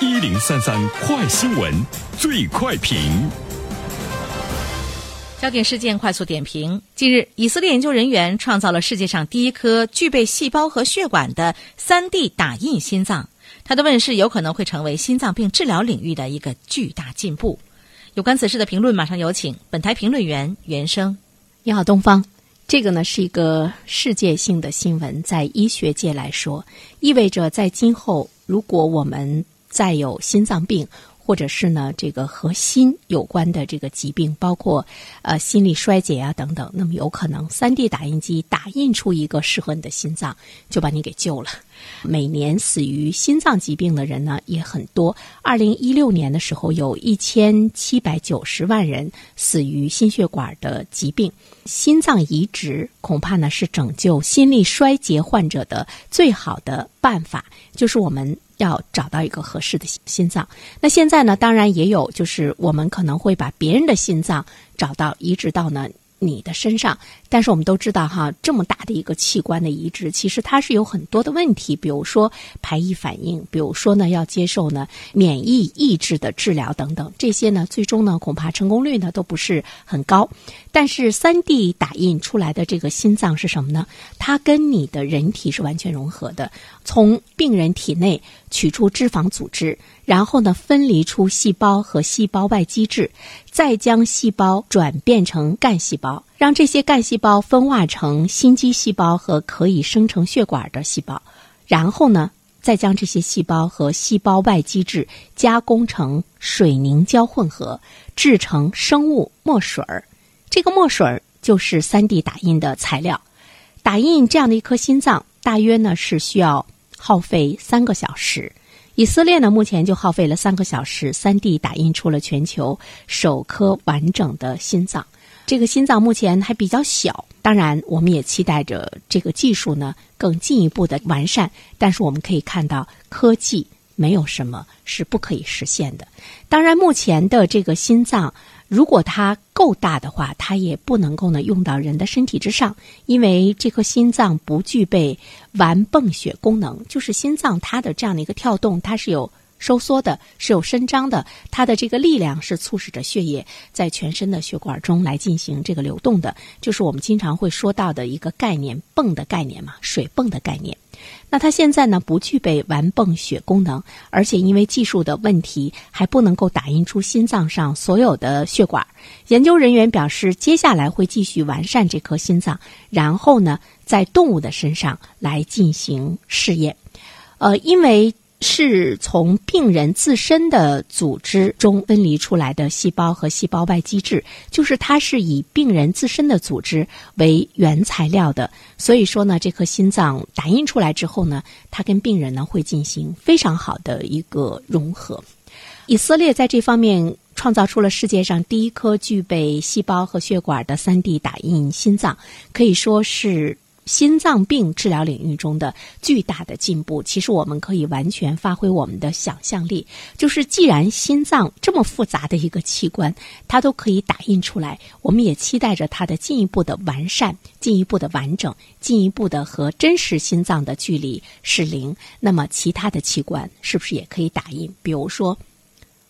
一零三三快新闻，最快评。焦点事件快速点评：近日，以色列研究人员创造了世界上第一颗具备细胞和血管的 3D 打印心脏，它的问世有可能会成为心脏病治疗领域的一个巨大进步。有关此事的评论，马上有请本台评论员袁生。你好，东方。这个呢是一个世界性的新闻，在医学界来说，意味着在今后，如果我们再有心脏病，或者是呢，这个和心有关的这个疾病，包括呃心力衰竭啊等等，那么有可能 3D 打印机打印出一个适合你的心脏，就把你给救了。每年死于心脏疾病的人呢也很多。二零一六年的时候，有一千七百九十万人死于心血管的疾病。心脏移植恐怕呢是拯救心力衰竭患者的最好的办法，就是我们。要找到一个合适的心脏。那现在呢？当然也有，就是我们可能会把别人的心脏找到移植到呢你的身上。但是我们都知道哈，这么大的一个器官的移植，其实它是有很多的问题，比如说排异反应，比如说呢要接受呢免疫抑制的治疗等等，这些呢最终呢恐怕成功率呢都不是很高。但是三 D 打印出来的这个心脏是什么呢？它跟你的人体是完全融合的，从病人体内取出脂肪组织，然后呢分离出细胞和细胞外基质，再将细胞转变成干细胞。让这些干细胞分化成心肌细胞和可以生成血管的细胞，然后呢，再将这些细胞和细胞外基质加工成水凝胶混合，制成生物墨水儿。这个墨水儿就是三 D 打印的材料。打印这样的一颗心脏，大约呢是需要耗费三个小时。以色列呢，目前就耗费了三个小时，三 D 打印出了全球首颗完整的心脏。这个心脏目前还比较小，当然我们也期待着这个技术呢更进一步的完善。但是我们可以看到，科技没有什么是不可以实现的。当然，目前的这个心脏，如果它够大的话，它也不能够呢用到人的身体之上，因为这颗心脏不具备完泵血功能，就是心脏它的这样的一个跳动，它是有。收缩的是有伸张的，它的这个力量是促使着血液在全身的血管中来进行这个流动的，就是我们经常会说到的一个概念——泵的概念嘛，水泵的概念。那它现在呢不具备完泵血功能，而且因为技术的问题，还不能够打印出心脏上所有的血管。研究人员表示，接下来会继续完善这颗心脏，然后呢在动物的身上来进行试验。呃，因为。是从病人自身的组织中分离出来的细胞和细胞外基质，就是它是以病人自身的组织为原材料的。所以说呢，这颗心脏打印出来之后呢，它跟病人呢会进行非常好的一个融合。以色列在这方面创造出了世界上第一颗具备细胞和血管的 3D 打印心脏，可以说是。心脏病治疗领域中的巨大的进步，其实我们可以完全发挥我们的想象力。就是既然心脏这么复杂的一个器官，它都可以打印出来，我们也期待着它的进一步的完善、进一步的完整、进一步的和真实心脏的距离是零。那么其他的器官是不是也可以打印？比如说，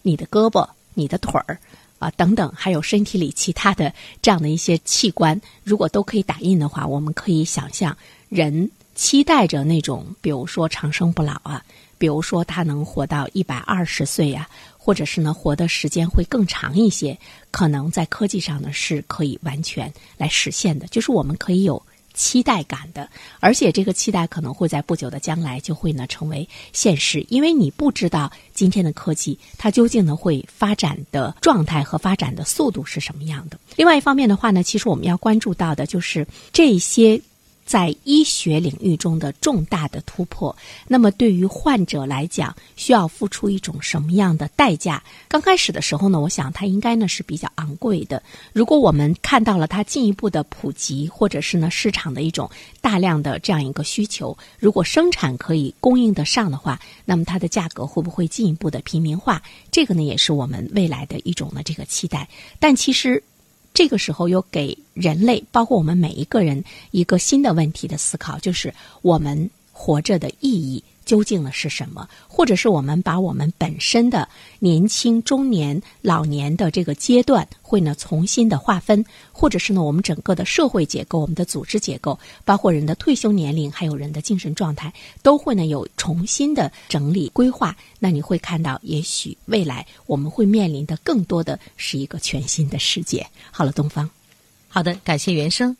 你的胳膊、你的腿儿。啊，等等，还有身体里其他的这样的一些器官，如果都可以打印的话，我们可以想象，人期待着那种，比如说长生不老啊，比如说他能活到一百二十岁呀，或者是呢活的时间会更长一些，可能在科技上呢是可以完全来实现的，就是我们可以有。期待感的，而且这个期待可能会在不久的将来就会呢成为现实，因为你不知道今天的科技它究竟呢会发展的状态和发展的速度是什么样的。另外一方面的话呢，其实我们要关注到的就是这些。在医学领域中的重大的突破，那么对于患者来讲，需要付出一种什么样的代价？刚开始的时候呢，我想它应该呢是比较昂贵的。如果我们看到了它进一步的普及，或者是呢市场的一种大量的这样一个需求，如果生产可以供应得上的话，那么它的价格会不会进一步的平民化？这个呢也是我们未来的一种呢这个期待。但其实。这个时候又给人类，包括我们每一个人，一个新的问题的思考，就是我们活着的意义究竟呢是什么，或者是我们把我们本身的年轻、中年、老年的这个阶段会呢重新的划分，或者是呢我们整个的社会结构、我们的组织结构，包括人的退休年龄，还有人的精神状态，都会呢有重新的整理规划。那你会看到，也许未来我们会面临的更多的是一个全新的世界。好了，东方，好的，感谢原生。